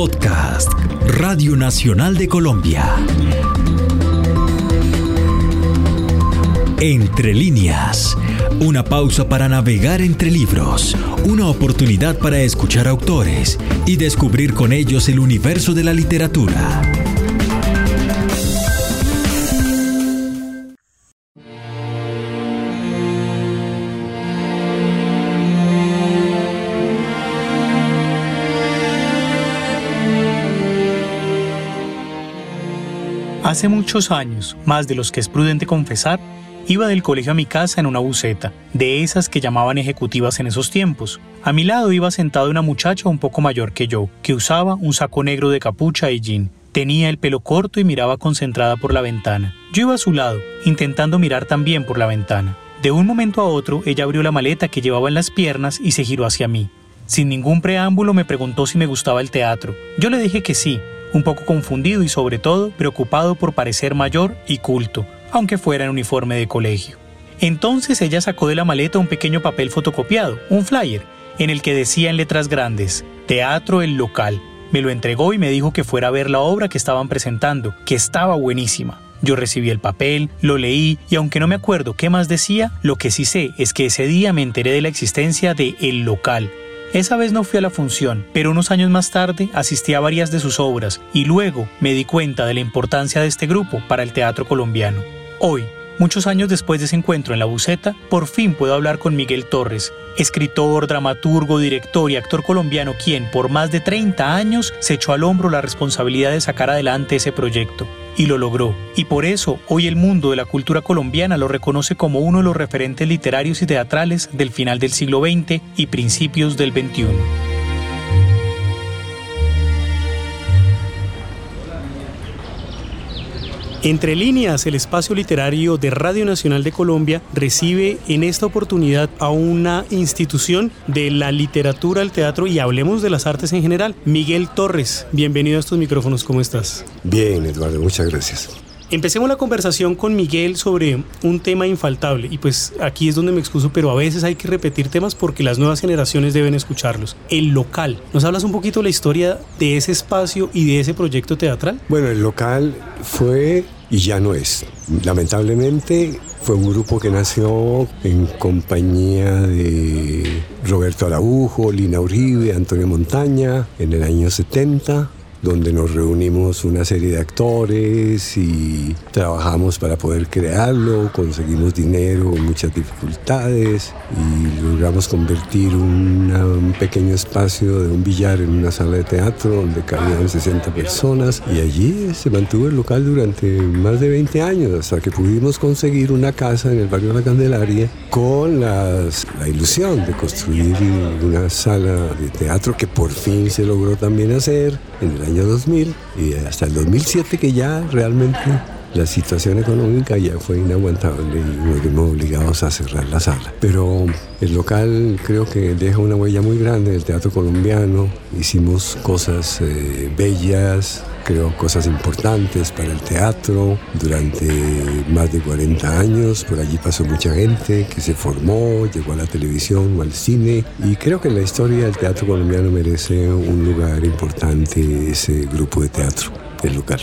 Podcast, Radio Nacional de Colombia. Entre líneas, una pausa para navegar entre libros, una oportunidad para escuchar autores y descubrir con ellos el universo de la literatura. Hace muchos años, más de los que es prudente confesar, iba del colegio a mi casa en una buceta, de esas que llamaban ejecutivas en esos tiempos. A mi lado iba sentada una muchacha un poco mayor que yo, que usaba un saco negro de capucha y jean. Tenía el pelo corto y miraba concentrada por la ventana. Yo iba a su lado, intentando mirar también por la ventana. De un momento a otro, ella abrió la maleta que llevaba en las piernas y se giró hacia mí. Sin ningún preámbulo me preguntó si me gustaba el teatro. Yo le dije que sí, un poco confundido y sobre todo preocupado por parecer mayor y culto, aunque fuera en uniforme de colegio. Entonces ella sacó de la maleta un pequeño papel fotocopiado, un flyer, en el que decía en letras grandes, Teatro El Local. Me lo entregó y me dijo que fuera a ver la obra que estaban presentando, que estaba buenísima. Yo recibí el papel, lo leí y aunque no me acuerdo qué más decía, lo que sí sé es que ese día me enteré de la existencia de El Local, esa vez no fui a la función, pero unos años más tarde asistí a varias de sus obras y luego me di cuenta de la importancia de este grupo para el teatro colombiano. Hoy, Muchos años después de ese encuentro en la buceta, por fin puedo hablar con Miguel Torres, escritor, dramaturgo, director y actor colombiano quien, por más de 30 años, se echó al hombro la responsabilidad de sacar adelante ese proyecto. Y lo logró. Y por eso, hoy el mundo de la cultura colombiana lo reconoce como uno de los referentes literarios y teatrales del final del siglo XX y principios del XXI. Entre líneas, el espacio literario de Radio Nacional de Colombia recibe en esta oportunidad a una institución de la literatura, el teatro y hablemos de las artes en general. Miguel Torres, bienvenido a estos micrófonos, ¿cómo estás? Bien, Eduardo, muchas gracias. Empecemos la conversación con Miguel sobre un tema infaltable y pues aquí es donde me excuso, pero a veces hay que repetir temas porque las nuevas generaciones deben escucharlos. El local. ¿Nos hablas un poquito de la historia de ese espacio y de ese proyecto teatral? Bueno, el local fue y ya no es. Lamentablemente fue un grupo que nació en compañía de Roberto Araujo, Lina Uribe, Antonio Montaña en el año 70 donde nos reunimos una serie de actores y trabajamos para poder crearlo, conseguimos dinero, muchas dificultades y logramos convertir un pequeño espacio de un billar en una sala de teatro donde cabían 60 personas y allí se mantuvo el local durante más de 20 años hasta que pudimos conseguir una casa en el barrio La Candelaria con la ilusión de construir una sala de teatro que por fin se logró también hacer en el año 2000 y hasta el 2007 que ya realmente la situación económica ya fue inaguantable y nos vimos obligados a cerrar la sala. Pero el local creo que deja una huella muy grande del teatro colombiano. Hicimos cosas eh, bellas, creo cosas importantes para el teatro durante más de 40 años. Por allí pasó mucha gente que se formó, llegó a la televisión o al cine y creo que en la historia del teatro colombiano merece un lugar importante ese grupo de teatro, el local.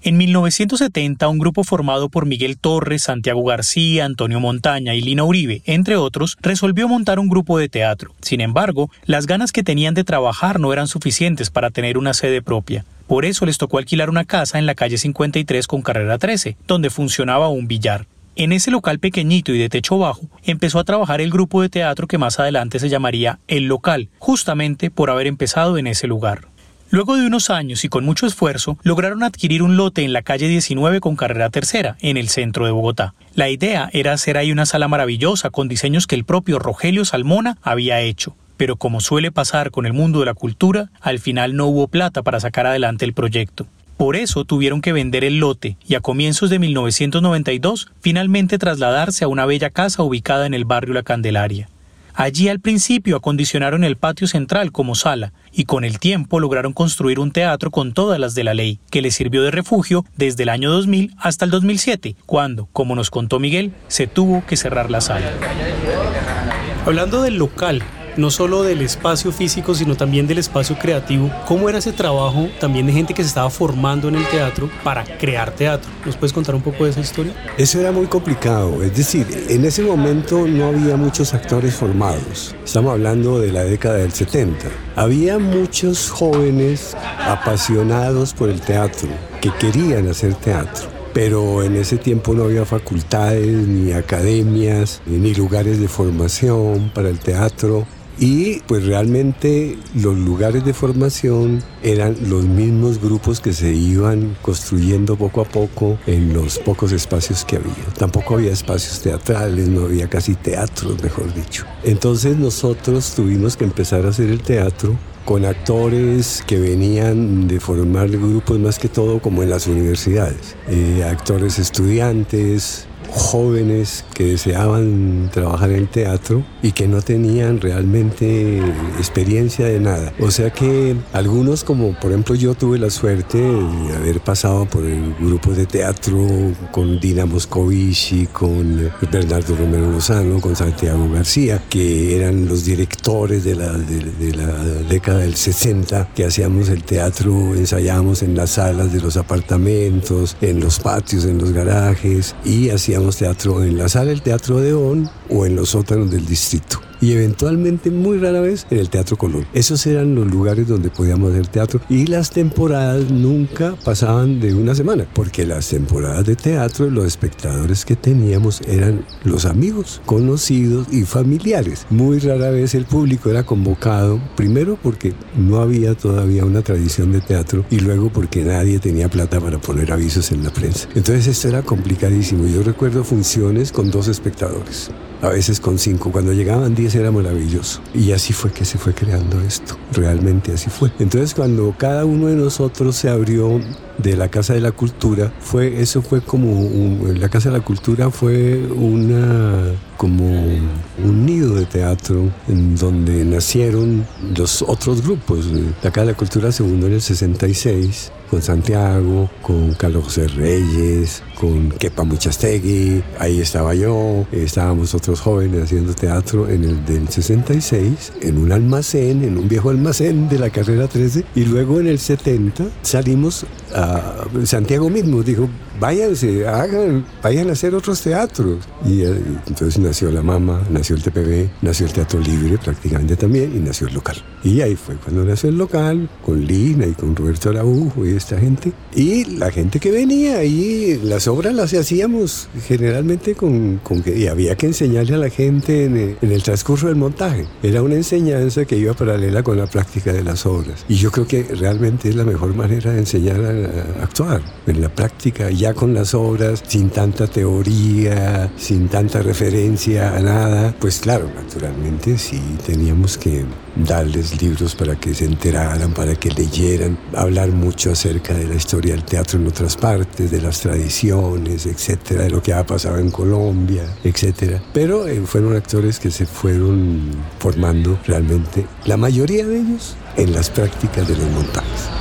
En 1970, un grupo formado por Miguel Torres, Santiago García, Antonio Montaña y Lina Uribe, entre otros, resolvió montar un grupo de teatro. Sin embargo, las ganas que tenían de trabajar no eran suficientes para tener una sede propia. Por eso les tocó alquilar una casa en la calle 53 con carrera 13, donde funcionaba un billar. En ese local pequeñito y de techo bajo empezó a trabajar el grupo de teatro que más adelante se llamaría El Local, justamente por haber empezado en ese lugar. Luego de unos años y con mucho esfuerzo, lograron adquirir un lote en la calle 19 con carrera tercera, en el centro de Bogotá. La idea era hacer ahí una sala maravillosa con diseños que el propio Rogelio Salmona había hecho. Pero como suele pasar con el mundo de la cultura, al final no hubo plata para sacar adelante el proyecto. Por eso tuvieron que vender el lote y a comienzos de 1992 finalmente trasladarse a una bella casa ubicada en el barrio La Candelaria. Allí al principio acondicionaron el patio central como sala y con el tiempo lograron construir un teatro con todas las de la ley, que les sirvió de refugio desde el año 2000 hasta el 2007, cuando, como nos contó Miguel, se tuvo que cerrar la sala. Hablando del local, no solo del espacio físico, sino también del espacio creativo. ¿Cómo era ese trabajo también de gente que se estaba formando en el teatro para crear teatro? ¿Nos puedes contar un poco de esa historia? Eso era muy complicado, es decir, en ese momento no había muchos actores formados. Estamos hablando de la década del 70. Había muchos jóvenes apasionados por el teatro, que querían hacer teatro pero en ese tiempo no había facultades, ni academias, ni lugares de formación para el teatro. Y pues realmente los lugares de formación eran los mismos grupos que se iban construyendo poco a poco en los pocos espacios que había. Tampoco había espacios teatrales, no había casi teatros, mejor dicho. Entonces nosotros tuvimos que empezar a hacer el teatro con actores que venían de formar grupos más que todo como en las universidades, eh, actores estudiantes, jóvenes que deseaban trabajar en teatro y que no tenían realmente experiencia de nada. O sea que algunos, como por ejemplo yo tuve la suerte de haber pasado por el grupo de teatro con Dina Moscovici, con Bernardo Romero Lozano, con Santiago García, que eran los directores de la, de, la década del 60, que hacíamos el teatro, ensayábamos en las salas de los apartamentos, en los patios, en los garajes y hacíamos teatro en la sala del Teatro de On o en los sótanos del distrito y eventualmente muy rara vez en el Teatro Colón. Esos eran los lugares donde podíamos hacer teatro y las temporadas nunca pasaban de una semana, porque las temporadas de teatro los espectadores que teníamos eran los amigos, conocidos y familiares. Muy rara vez el público era convocado, primero porque no había todavía una tradición de teatro y luego porque nadie tenía plata para poner avisos en la prensa. Entonces esto era complicadísimo. Yo recuerdo funciones con dos espectadores a veces con cinco. Cuando llegaban diez era maravilloso. Y así fue que se fue creando esto. Realmente así fue. Entonces cuando cada uno de nosotros se abrió de la Casa de la Cultura, fue, eso fue como, la Casa de la Cultura fue una, como un nido de teatro en donde nacieron los otros grupos. La Casa de la Cultura se fundó en el 66 con Santiago, con Carlos Reyes, con Kepa Muchastegui, ahí estaba yo, estábamos otros jóvenes haciendo teatro en el del 66, en un almacén, en un viejo almacén de la carrera 13, y luego en el 70 salimos a Santiago mismo, dijo, váyanse, hagan, vayan a hacer otros teatros. Y eh, entonces nació La Mama, nació el TPB, nació el Teatro Libre prácticamente también y nació el local. Y ahí fue cuando nació el local, con Lina y con Roberto Araujo y esta gente. Y la gente que venía ahí, las obras las hacíamos generalmente con, con que y había que enseñarle a la gente en el, transcurso del montaje. Era una enseñanza que iba paralela con la práctica de las obras. Y yo creo que realmente es la mejor manera de enseñar a, a actuar, en la práctica ya con las obras, sin tanta teoría, sin tanta referencia a nada, pues claro, naturalmente sí teníamos que darles libros para que se enteraran, para que leyeran, hablar mucho acerca de la historia del teatro en otras partes, de las tradiciones, etcétera, de lo que ha pasado en Colombia, etcétera. Pero eh, fueron actores que se fueron formando realmente, la mayoría de ellos, en las prácticas de los montajes.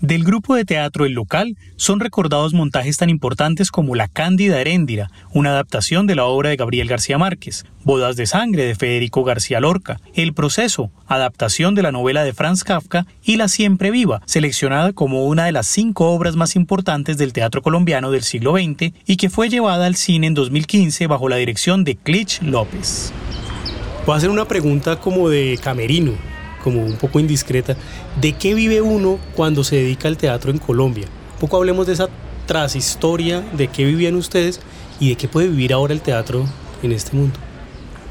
Del grupo de teatro El Local son recordados montajes tan importantes como La Cándida Heréndira, una adaptación de la obra de Gabriel García Márquez, Bodas de Sangre de Federico García Lorca, El Proceso, adaptación de la novela de Franz Kafka, y La Siempre Viva, seleccionada como una de las cinco obras más importantes del teatro colombiano del siglo XX y que fue llevada al cine en 2015 bajo la dirección de Clich López. Voy a hacer una pregunta como de camerino como un poco indiscreta, ¿de qué vive uno cuando se dedica al teatro en Colombia? Un poco hablemos de esa trashistoria, de qué vivían ustedes y de qué puede vivir ahora el teatro en este mundo.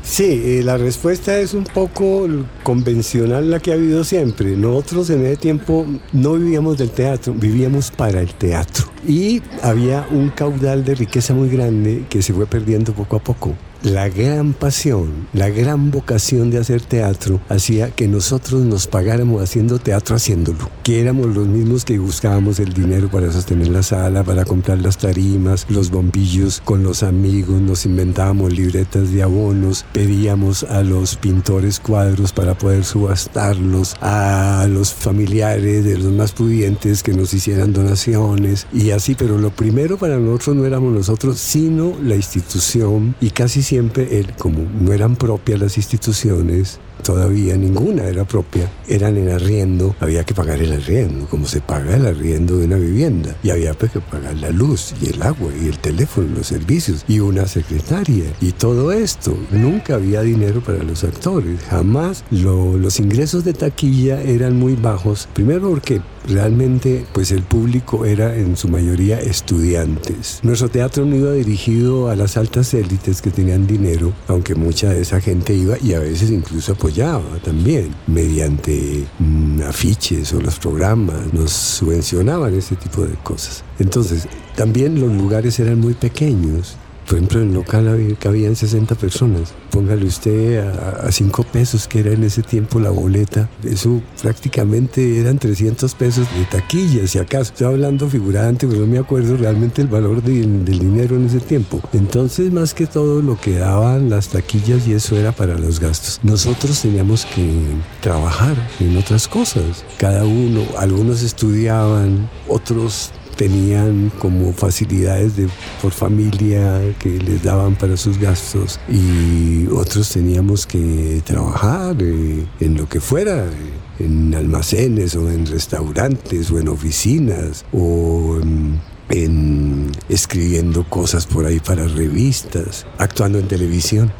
Sí, eh, la respuesta es un poco convencional la que ha habido siempre. Nosotros en ese tiempo no vivíamos del teatro, vivíamos para el teatro. Y había un caudal de riqueza muy grande que se fue perdiendo poco a poco la gran pasión, la gran vocación de hacer teatro hacía que nosotros nos pagáramos haciendo teatro haciéndolo. Que éramos los mismos que buscábamos el dinero para sostener la sala, para comprar las tarimas, los bombillos con los amigos, nos inventábamos libretas de abonos, pedíamos a los pintores cuadros para poder subastarlos, a los familiares de los más pudientes que nos hicieran donaciones y así, pero lo primero para nosotros no éramos nosotros, sino la institución y casi siempre, él, como no eran propias las instituciones, todavía ninguna era propia, eran en arriendo, había que pagar el arriendo, como se paga el arriendo de una vivienda, y había pues, que pagar la luz y el agua y el teléfono, los servicios, y una secretaria, y todo esto. Nunca había dinero para los actores, jamás los ingresos de taquilla eran muy bajos, primero porque realmente pues el público era en su mayoría estudiantes. Nuestro teatro no iba dirigido a las altas élites que tenían dinero, aunque mucha de esa gente iba y a veces incluso apoyaba también mediante mm, afiches o los programas, nos subvencionaban ese tipo de cosas. Entonces, también los lugares eran muy pequeños por ejemplo, en el local cabían 60 personas. Póngale usted a, 5 pesos, que era en ese tiempo la boleta. Eso prácticamente eran 300 pesos de taquilla, si acaso. Estoy hablando figurante, pero no me acuerdo realmente el valor del dinero en ese tiempo. Entonces, más que todo, lo que daban las taquillas y eso era para los gastos. Nosotros teníamos que trabajar en otras cosas. Cada uno, algunos estudiaban, otros tenían como facilidades de, por familia que les daban para sus gastos y otros teníamos que trabajar eh, en lo que fuera, eh, en almacenes o en restaurantes o en oficinas o en escribiendo cosas por ahí para revistas, actuando en televisión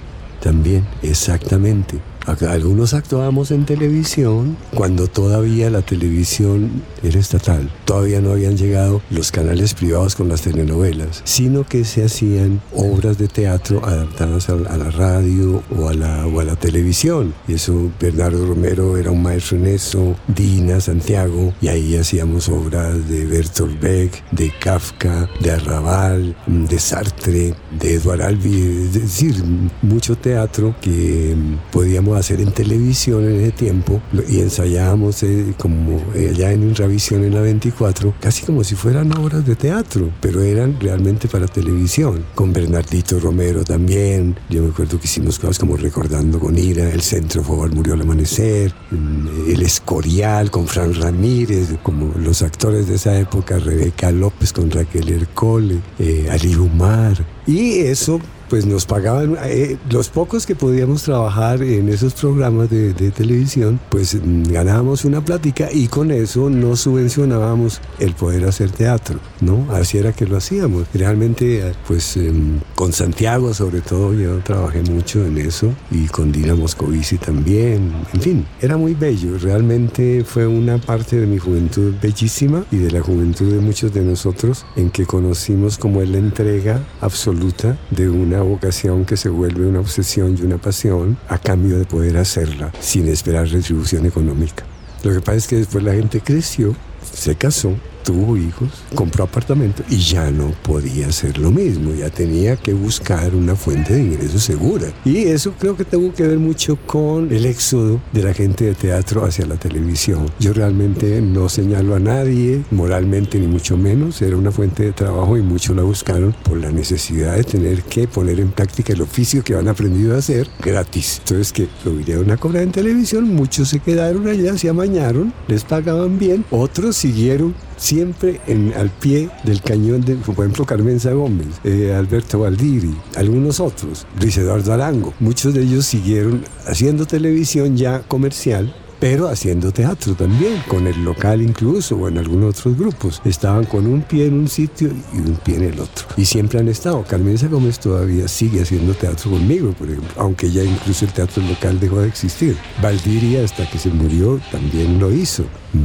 también, exactamente. Algunos actuábamos en televisión cuando todavía la televisión era estatal. Todavía no habían llegado los canales privados con las telenovelas, sino que se hacían obras de teatro adaptadas a, la radio o a la, o a la televisión. Y eso, Bernardo Romero era un maestro en eso, Dina, Santiago, y ahí hacíamos obras de Bertolt Beck, de Kafka, de Arrabal, de Sartre, de Eduard Albi, es decir, mucho teatro que podíamos hacer en televisión en ese tiempo y ensayábamos eh, como allá en Ravisión en la 24, casi como si fueran obras de teatro, pero eran realmente para televisión. Con Bernardito Romero también, yo me acuerdo que hicimos cosas como Recordando con Ira, El Centro Favor Murió al Amanecer, mm, El Escorial con Fran Ramírez, como los actores de esa época, Rebeca López con Raquel Ercole, eh, Ali Umar, y eso pues nos pagaban, eh, los pocos que podíamos trabajar en esos programas de, televisión, pues mm, ganábamos una plática y con eso nos subvencionábamos el poder hacer teatro, ¿no? Así era que lo hacíamos. Realmente, pues em, con Santiago sobre todo yo trabajé mucho en eso y con Dina Moscovici también, en fin, era muy bello, realmente fue una parte de mi juventud bellísima y de la juventud de muchos de nosotros en que conocimos como la entrega absoluta de una vocación que se vuelve una obsesión y una pasión a cambio de poder hacerla sin esperar retribución económica. Lo que pasa es que después la gente creció, se casó tuvo hijos, compró apartamento y ya no podía hacer lo mismo, ya tenía que buscar una fuente de ingresos segura. Y eso creo que tuvo que ver mucho con el éxodo de la gente de teatro hacia la televisión. Yo realmente no señalo a nadie, moralmente ni mucho menos, era una fuente de trabajo y muchos la buscaron por la necesidad de tener que poner en práctica el oficio que han aprendido a hacer gratis. Entonces que lo vinieron a cobrar en televisión, muchos se quedaron allá, se amañaron, les pagaban bien, otros siguieron siempre en, al pie del cañón de, por ejemplo, Carmenza Gómez, eh, Alberto Valdiri, algunos otros, Luis Eduardo Arango. Muchos de ellos siguieron haciendo televisión ya comercial pero haciendo teatro también, con el local incluso, o en algunos otros grupos. Estaban con un pie en un sitio y un pie en el otro. Y siempre han estado. Carmen Gómez todavía sigue haciendo teatro conmigo, por ejemplo, aunque ya incluso el teatro local dejó de existir. Valdiria, hasta que se murió, también lo hizo.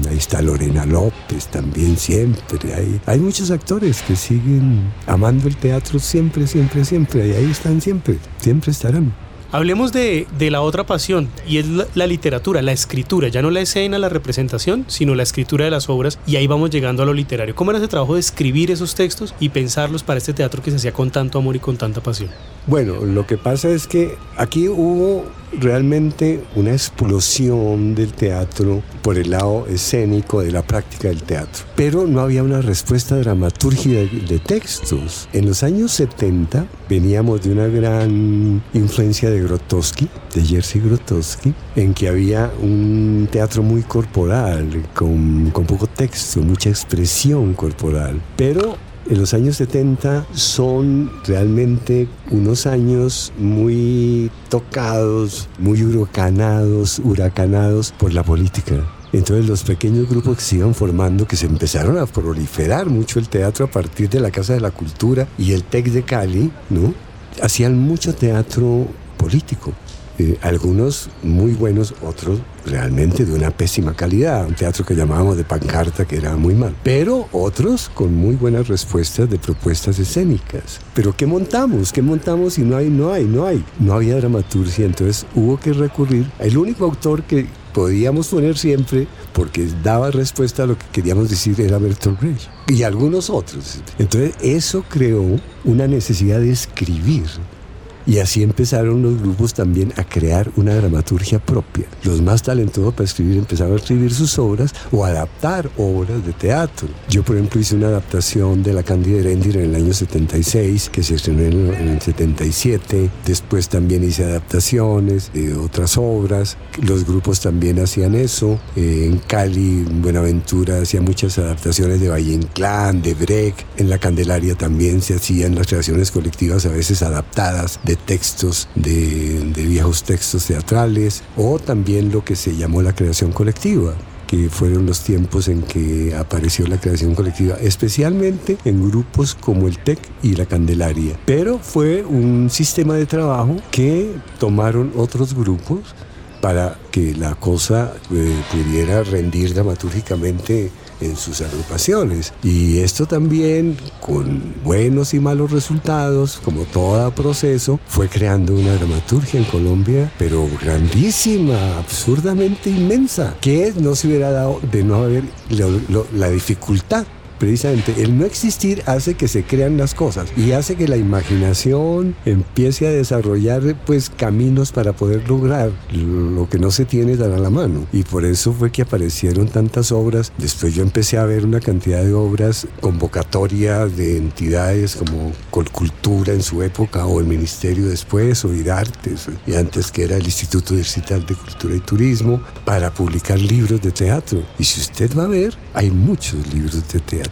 Ahí está Lorena López también siempre. Hay, hay muchos actores que siguen amando el teatro siempre, siempre, siempre. Y ahí están siempre, siempre estarán. Hablemos de, la otra pasión y es la, literatura, la escritura, ya no la escena, la representación, sino la escritura de las obras y ahí vamos llegando a lo literario. ¿Cómo era ese trabajo de escribir esos textos y pensarlos para este teatro que se hacía con tanto amor y con tanta pasión? Bueno, lo que pasa es que aquí hubo realmente una explosión del teatro por el lado escénico de la práctica del teatro. Pero no había una respuesta dramatúrgica de, textos. En los años 70 veníamos de una gran influencia de Grotowski, de Jerzy Grotowski, en que había un teatro muy corporal, con, con poco texto, mucha expresión corporal. Pero en los años 70 son realmente unos años muy tocados, muy huracanados, huracanados por la política. Entonces los pequeños grupos que se iban formando, que se empezaron a proliferar mucho el teatro a partir de la Casa de la Cultura y el TEC de Cali, ¿no? Hacían mucho teatro político. Eh, algunos muy buenos, otros realmente de una pésima calidad, un teatro que llamábamos de pancarta que era muy mal, pero otros con muy buenas respuestas de propuestas escénicas. Pero ¿qué montamos? ¿Qué montamos y no hay, no hay, no hay? No había dramaturgia, entonces hubo que recurrir. El único autor que podíamos poner siempre, porque daba respuesta a lo que queríamos decir, era Bertolt Brecht y algunos otros. Entonces eso creó una necesidad de escribir y así empezaron los grupos también a crear una dramaturgia propia. Los más talentosos para escribir empezaron a escribir sus obras o adaptar obras de teatro. Yo, por ejemplo, hice una adaptación de La Cándida Herendir en el año 76, que se estrenó en el 77. Después también hice adaptaciones de otras obras. Los grupos también hacían eso. Eh, en Cali, Buenaventura hacía muchas adaptaciones de Valle Inclán, de Brecht. En La Candelaria también se hacían las creaciones colectivas, a veces adaptadas de textos, de, viejos textos teatrales, o también lo que se llamó la creación colectiva que fueron los tiempos en que apareció la creación colectiva, especialmente en grupos como el TEC y la Candelaria. Pero fue un sistema de trabajo que tomaron otros grupos para que la cosa eh, pudiera rendir dramatúrgicamente en sus agrupaciones. Y esto también, con buenos y malos resultados, como todo proceso, fue creando una dramaturgia en Colombia, pero grandísima, absurdamente inmensa, que no se hubiera dado de no haber la dificultad precisamente el no existir hace que se crean las cosas y hace que la imaginación empiece a desarrollar pues caminos para poder lograr lo que no se tiene dar a la mano. Y por eso fue que aparecieron tantas obras. Después yo empecé a ver una cantidad de obras, convocatorias de entidades como Colcultura en su época o el Ministerio después o IDARTES y antes que era el Instituto Digital de Cultura y Turismo para publicar libros de teatro. Y si usted va a ver, hay muchos libros de teatro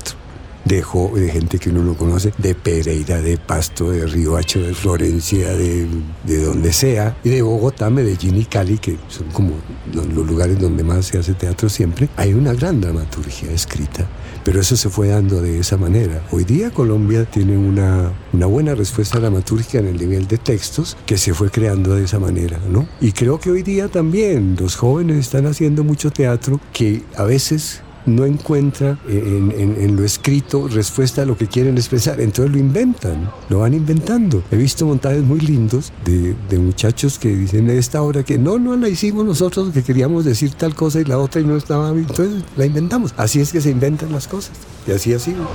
de, gente que uno no conoce, de Pereira, de Pasto, de Riohacho, de Florencia, de, de donde sea, y de Bogotá, Medellín y Cali, que son como los lugares donde más se hace teatro siempre, hay una gran dramaturgia escrita. Pero eso se fue dando de esa manera. Hoy día Colombia tiene una, una buena respuesta dramatúrgica en el nivel de textos que se fue creando de esa manera, ¿no? Y creo que hoy día también los jóvenes están haciendo mucho teatro que a veces no encuentra en, lo escrito respuesta a lo que quieren expresar. Entonces lo inventan, lo van inventando. He visto montajes muy lindos de, muchachos que dicen de esta obra que no, no la hicimos nosotros, que queríamos decir tal cosa y la otra y no estaba bien. Entonces la inventamos. Así es que se inventan las cosas. Y así ha sido.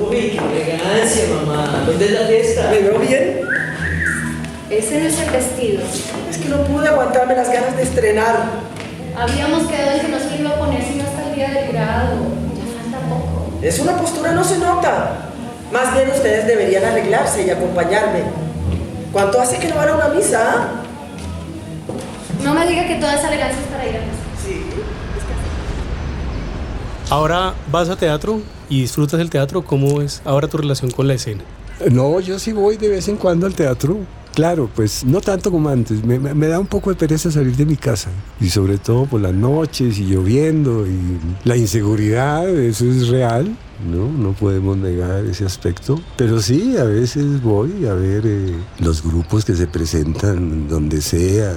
Uy, qué elegancia, mamá. ¿Dónde es la fiesta? ¿Me veo bien? Ese no es el vestido. Es que no pude aguantarme las ganas de estrenar. Habíamos quedado en que no se iba a poner Ya falta poco. Es una postura, no se nota. Más bien ustedes deberían arreglarse y acompañarme. ¿Cuánto hace que no van a una misa? No me diga que toda esa elegancia es para ir a misa. Sí. Ahora vas a teatro y disfrutas del teatro. ¿Cómo es ahora tu relación con la escena? No, yo sí voy de vez en cuando al teatro. Claro, pues no tanto como antes. Me, da un poco de pereza salir de mi casa. Y sobre todo por las noches y lloviendo y la inseguridad, eso es real. ¿no? No podemos negar ese aspecto. Pero sí, a veces voy a ver eh, los grupos que se presentan donde sea.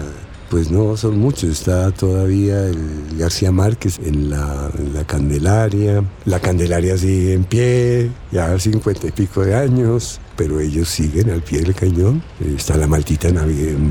Pues no, son muchos. Está todavía el García Márquez en la, Candelaria. La Candelaria sigue en pie, ya cincuenta y pico de años pero ellos siguen al pie del cañón. Eh, está la maldita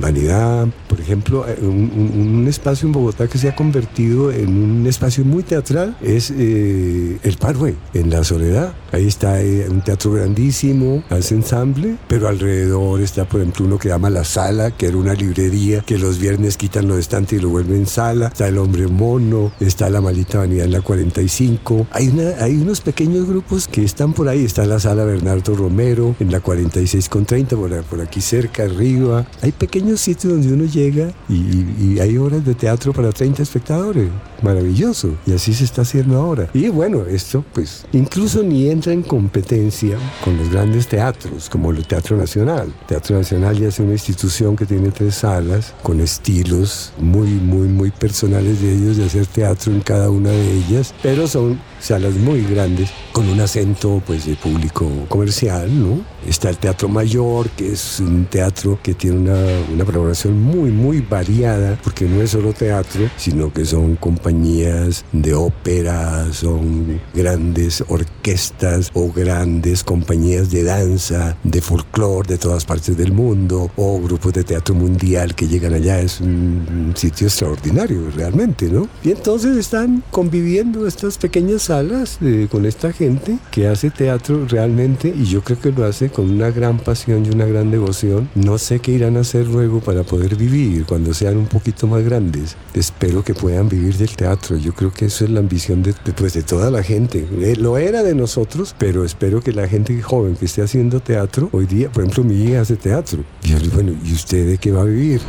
vanidad. Por ejemplo, eh, un, espacio en Bogotá que se ha convertido en un espacio muy teatral es eh, el Parway, en la Soledad. Ahí está un teatro grandísimo, hace ensamble, pero alrededor está, por ejemplo, uno que llama La Sala, que era una librería que los viernes quitan los estantes y lo vuelven sala. Está el Hombre Mono, está la maldita vanidad en la 45. Hay, una, hay unos pequeños grupos que están por ahí. Está la Sala Bernardo Romero, en la la 46 con 30, por, por aquí cerca, arriba. Hay pequeños sitios donde uno llega y, hay obras de teatro para 30 espectadores. Maravilloso. Y así se está haciendo ahora. Y bueno, esto pues incluso ni entra en competencia con los grandes teatros, como el Teatro Nacional. Teatro Nacional ya es una institución que tiene tres salas con estilos muy, muy, muy personales de ellos de hacer teatro en cada una de ellas, pero son salas muy grandes con un acento pues de público comercial, ¿no? Está el Teatro Mayor, que es un teatro que tiene una, una programación muy, muy variada, porque no es solo teatro, sino que son compañías de ópera, son grandes orquestas o grandes compañías de danza, de folclore de todas partes del mundo, o grupos de teatro mundial que llegan allá. Es un sitio extraordinario, realmente, ¿no? Y entonces están conviviendo estas pequeñas salas con esta gente que hace teatro realmente, y yo creo que lo hace con una gran pasión y una gran devoción. No sé qué irán a hacer luego para poder vivir cuando sean un poquito más grandes. Espero que puedan vivir del teatro. Yo creo que eso es la ambición de, pues, de toda la gente. Eh, lo era de nosotros, pero espero que la gente joven que esté haciendo teatro, hoy día, por ejemplo, mi hija hace teatro. Y bueno, ¿y usted de qué va a vivir?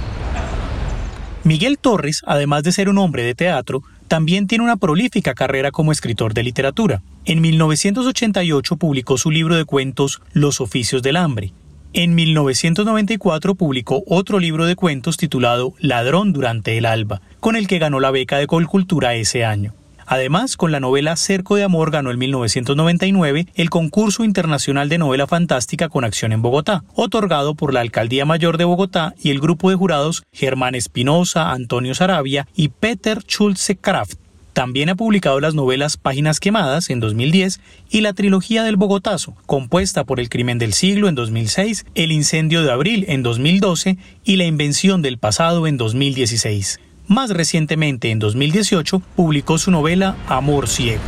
Miguel Torres, además de ser un hombre de teatro, también tiene una prolífica carrera como escritor de literatura. En 1988 publicó su libro de cuentos Los oficios del hambre. En 1994 publicó otro libro de cuentos titulado Ladrón durante el alba, con el que ganó la beca de Colcultura ese año. Además, con la novela Cerco de Amor ganó en 1999 el concurso internacional de novela fantástica con acción en Bogotá, otorgado por la Alcaldía Mayor de Bogotá y el grupo de jurados Germán Espinosa, Antonio Sarabia y Peter Schulze Kraft. También ha publicado las novelas Páginas Quemadas en 2010 y la trilogía del Bogotazo, compuesta por El Crimen del Siglo en 2006, El Incendio de Abril en 2012 y La Invención del Pasado en 2016. Más recientemente, en 2018, publicó su novela Amor Ciego.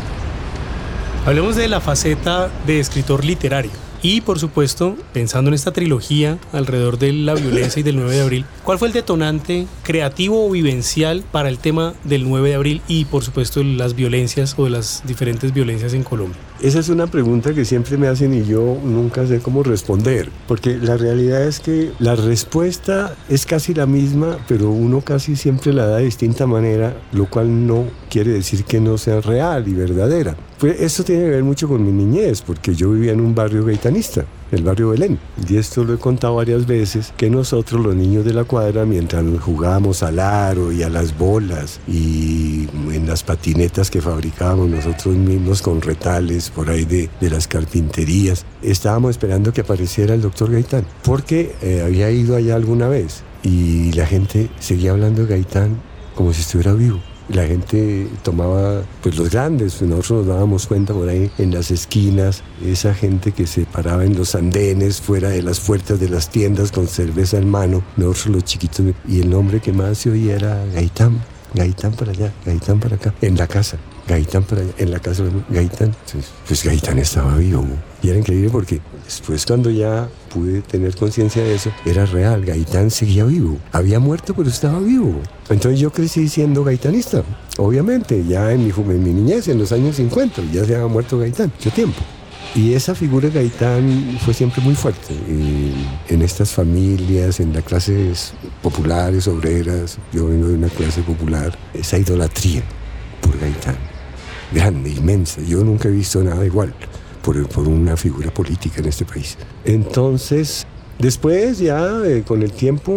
Hablemos de la faceta de escritor literario. Y por supuesto, pensando en esta trilogía alrededor de la violencia y del 9 de abril, ¿cuál fue el detonante creativo o vivencial para el tema del 9 de abril y por supuesto las violencias o las diferentes violencias en Colombia? Esa es una pregunta que siempre me hacen y yo nunca sé cómo responder, porque la realidad es que la respuesta es casi la misma, pero uno casi siempre la da de distinta manera, lo cual no quiere decir que no sea real y verdadera. Pues esto tiene que ver mucho con mi niñez, porque yo vivía en un barrio gaitanista el barrio Belén. Y esto lo he contado varias veces, que nosotros los niños de la cuadra, mientras jugábamos al aro y a las bolas y en las patinetas que fabricábamos nosotros mismos con retales por ahí de, las carpinterías, estábamos esperando que apareciera el doctor Gaitán, porque eh, había ido allá alguna vez y la gente seguía hablando de Gaitán como si estuviera vivo la gente tomaba, pues los grandes, nosotros nos dábamos cuenta por ahí en las esquinas, esa gente que se paraba en los andenes, fuera de las puertas de las tiendas con cerveza en mano, nosotros los chiquitos, y el nombre que más se oía era Gaitán, Gaitán para allá, Gaitán para acá, en la casa. Gaitán para allá, en la casa Gaitán. Pues Gaitán estaba vivo. Y era increíble porque después cuando ya pude tener conciencia de eso, era real. Gaitán seguía vivo. Había muerto, pero estaba vivo. Entonces yo crecí siendo gaitanista. Obviamente, ya en mi, en mi niñez, en los años 50, ya se había muerto Gaitán. ¿Qué tiempo? Y esa figura de Gaitán fue siempre muy fuerte en estas familias, en las clases populares, obreras. Yo vengo de una clase popular. Esa idolatría por Gaitán grande, inmensa. Yo nunca he visto nada igual por, una figura política en este país. Entonces, Después ya eh, con el tiempo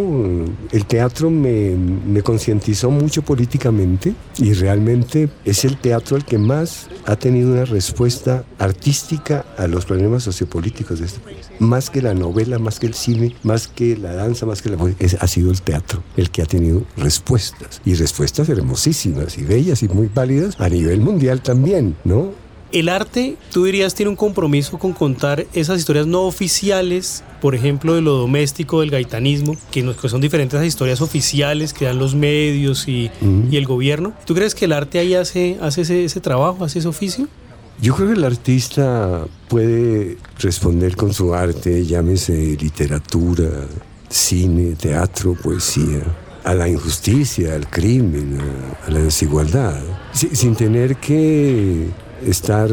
el teatro me, me concientizó mucho políticamente y realmente es el teatro el que más ha tenido una respuesta artística a los problemas sociopolíticos de este país. Más que la novela, más que el cine, más que la danza, más que la música, ha sido el teatro el que ha tenido respuestas y respuestas hermosísimas y bellas y muy válidas a nivel mundial también, ¿no? El arte, tú dirías, tiene un compromiso con contar esas historias no oficiales, por ejemplo, de lo doméstico, del gaitanismo, que, son diferentes a las historias oficiales que dan los medios y, el gobierno. ¿Tú crees que el arte ahí hace, hace ese, ese trabajo, hace ese oficio? Yo creo que el artista puede responder con su arte, llámese literatura, cine, teatro, poesía, a la injusticia, al crimen, a, la desigualdad, sin tener que estar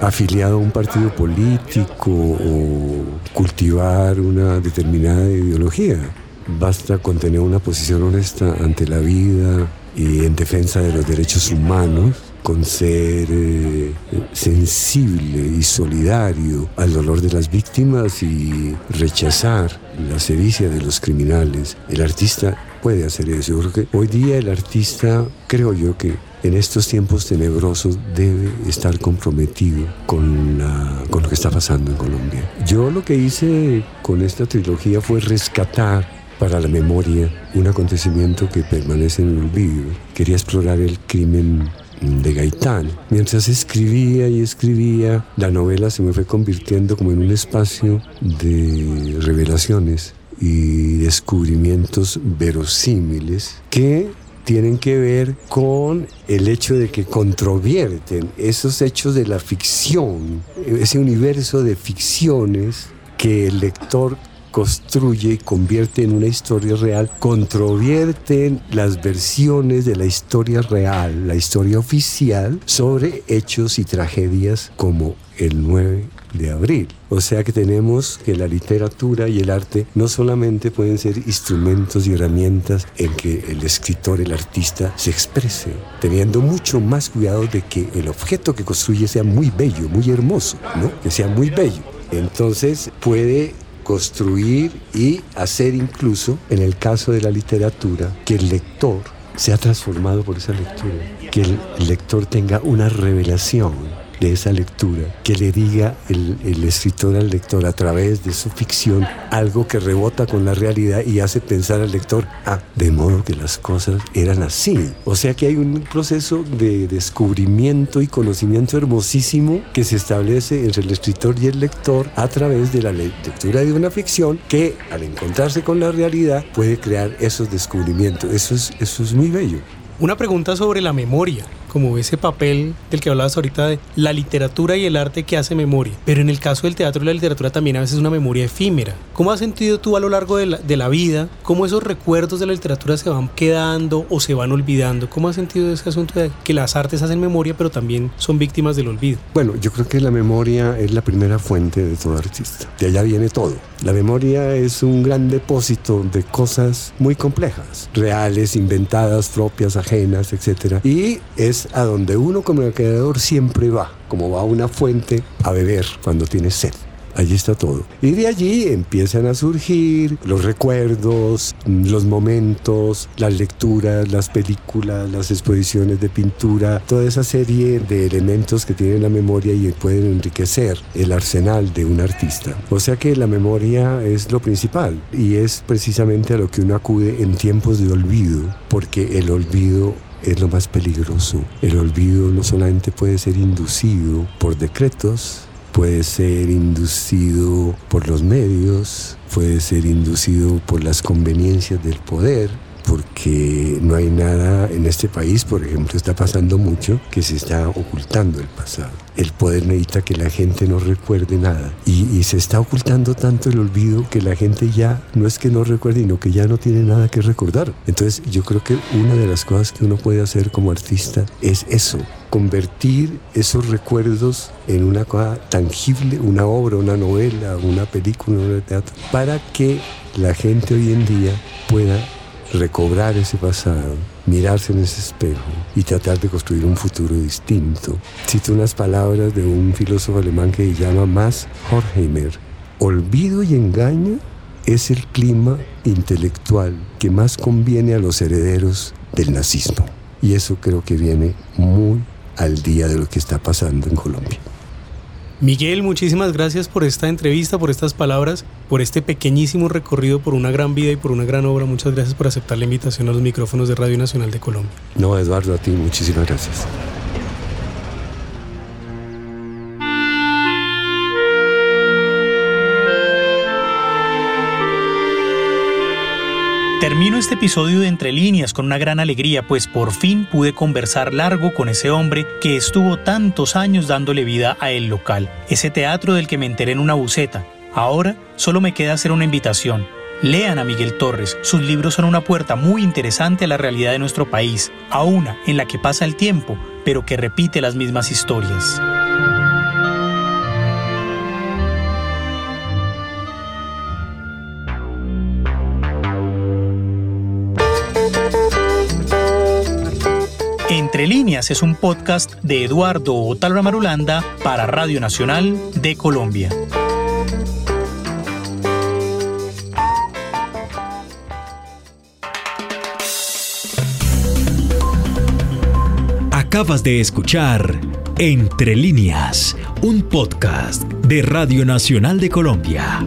afiliado a un partido político o cultivar una determinada ideología. Basta con tener una posición honesta ante la vida y en defensa de los derechos humanos con ser eh, sensible y solidario al dolor de las víctimas y rechazar la sevicia de los criminales. El artista puede hacer eso. Porque hoy día el artista, creo yo que en estos tiempos tenebrosos debe estar comprometido con, con lo que está pasando en Colombia. Yo lo que hice con esta trilogía fue rescatar para la memoria un acontecimiento que permanece en el olvido. Quería explorar el crimen de Gaitán. Mientras escribía y escribía, la novela se me fue convirtiendo como en un espacio de revelaciones y descubrimientos verosímiles que tienen que ver con el hecho de que controvierten esos hechos de la ficción, ese universo de ficciones que el lector construye y convierte en una historia real, controvierten las versiones de la historia real, la historia oficial, sobre hechos y tragedias como el 9 de abril. O sea que tenemos que la literatura y el arte no solamente pueden ser instrumentos y herramientas en que el escritor, el artista se exprese, teniendo mucho más cuidado de que el objeto que construye sea muy bello, muy hermoso, ¿no? que sea muy bello. Entonces puede construir y hacer incluso, en el caso de la literatura, que el lector sea transformado por esa lectura, que el lector tenga una revelación de esa lectura, que le diga el, escritor al lector a través de su ficción algo que rebota con la realidad y hace pensar al lector, ah, de modo que las cosas eran así. O sea que hay un proceso de descubrimiento y conocimiento hermosísimo que se establece entre el escritor y el lector a través de la lectura de una ficción que al encontrarse con la realidad puede crear esos descubrimientos. Eso es, eso es muy bello. Una pregunta sobre la memoria como ese papel del que hablabas ahorita de la literatura y el arte que hace memoria. Pero en el caso del teatro y la literatura también a veces es una memoria efímera. ¿Cómo has sentido tú a lo largo de la, de la vida cómo esos recuerdos de la literatura se van quedando o se van olvidando? ¿Cómo has sentido ese asunto de que las artes hacen memoria pero también son víctimas del olvido? Bueno, yo creo que la memoria es la primera fuente de todo artista. De allá viene todo. La memoria es un gran depósito de cosas muy complejas, reales, inventadas, propias, ajenas, etc. Y es a donde uno como creador siempre va, como va a una fuente a beber cuando tiene sed. Allí está todo. Y de allí empiezan a surgir los recuerdos, los momentos, las lecturas, las películas, las exposiciones de pintura, toda esa serie de elementos que tienen la memoria y pueden enriquecer el arsenal de un artista. O sea que la memoria es lo principal y es precisamente a lo que uno acude en tiempos de olvido, porque el olvido es lo más peligroso. El olvido no solamente puede ser inducido por decretos, puede ser inducido por los medios, puede ser inducido por las conveniencias del poder, porque no hay nada en este país, por ejemplo, está pasando mucho que se está ocultando el pasado. El poder necesita que la gente no recuerde nada y, se está ocultando tanto el olvido que la gente ya no es que no recuerde, sino que ya no tiene nada que recordar. Entonces yo creo que una de las cosas que uno puede hacer como artista es eso, convertir esos recuerdos en una cosa tangible, una obra, una novela, una película, un teatro, para que la gente hoy en día pueda recobrar ese pasado, mirarse en ese espejo y tratar de construir un futuro distinto. Cito unas palabras de un filósofo alemán que se llama Max Horkheimer. Olvido y engaño es el clima intelectual que más conviene a los herederos del nazismo. Y eso creo que viene muy al día de lo que está pasando en Colombia. Miguel, muchísimas gracias por esta entrevista, por estas palabras, por este pequeñísimo recorrido por una gran vida y por una gran obra. Muchas gracias por aceptar la invitación a los micrófonos de Radio Nacional de Colombia. No, Eduardo, a ti muchísimas gracias. Termino este episodio de Entre líneas con una gran alegría, pues por fin pude conversar largo con ese hombre que estuvo tantos años dándole vida a el local, ese teatro del que me enteré en una buceta. Ahora solo me queda hacer una invitación. Lean a Miguel Torres, sus libros son una puerta muy interesante a la realidad de nuestro país, a una en la que pasa el tiempo, pero que repite las mismas historias. Entre líneas es un podcast de Eduardo Otalva Marulanda para Radio Nacional de Colombia. Acabas de escuchar Entre líneas, un podcast de Radio Nacional de Colombia.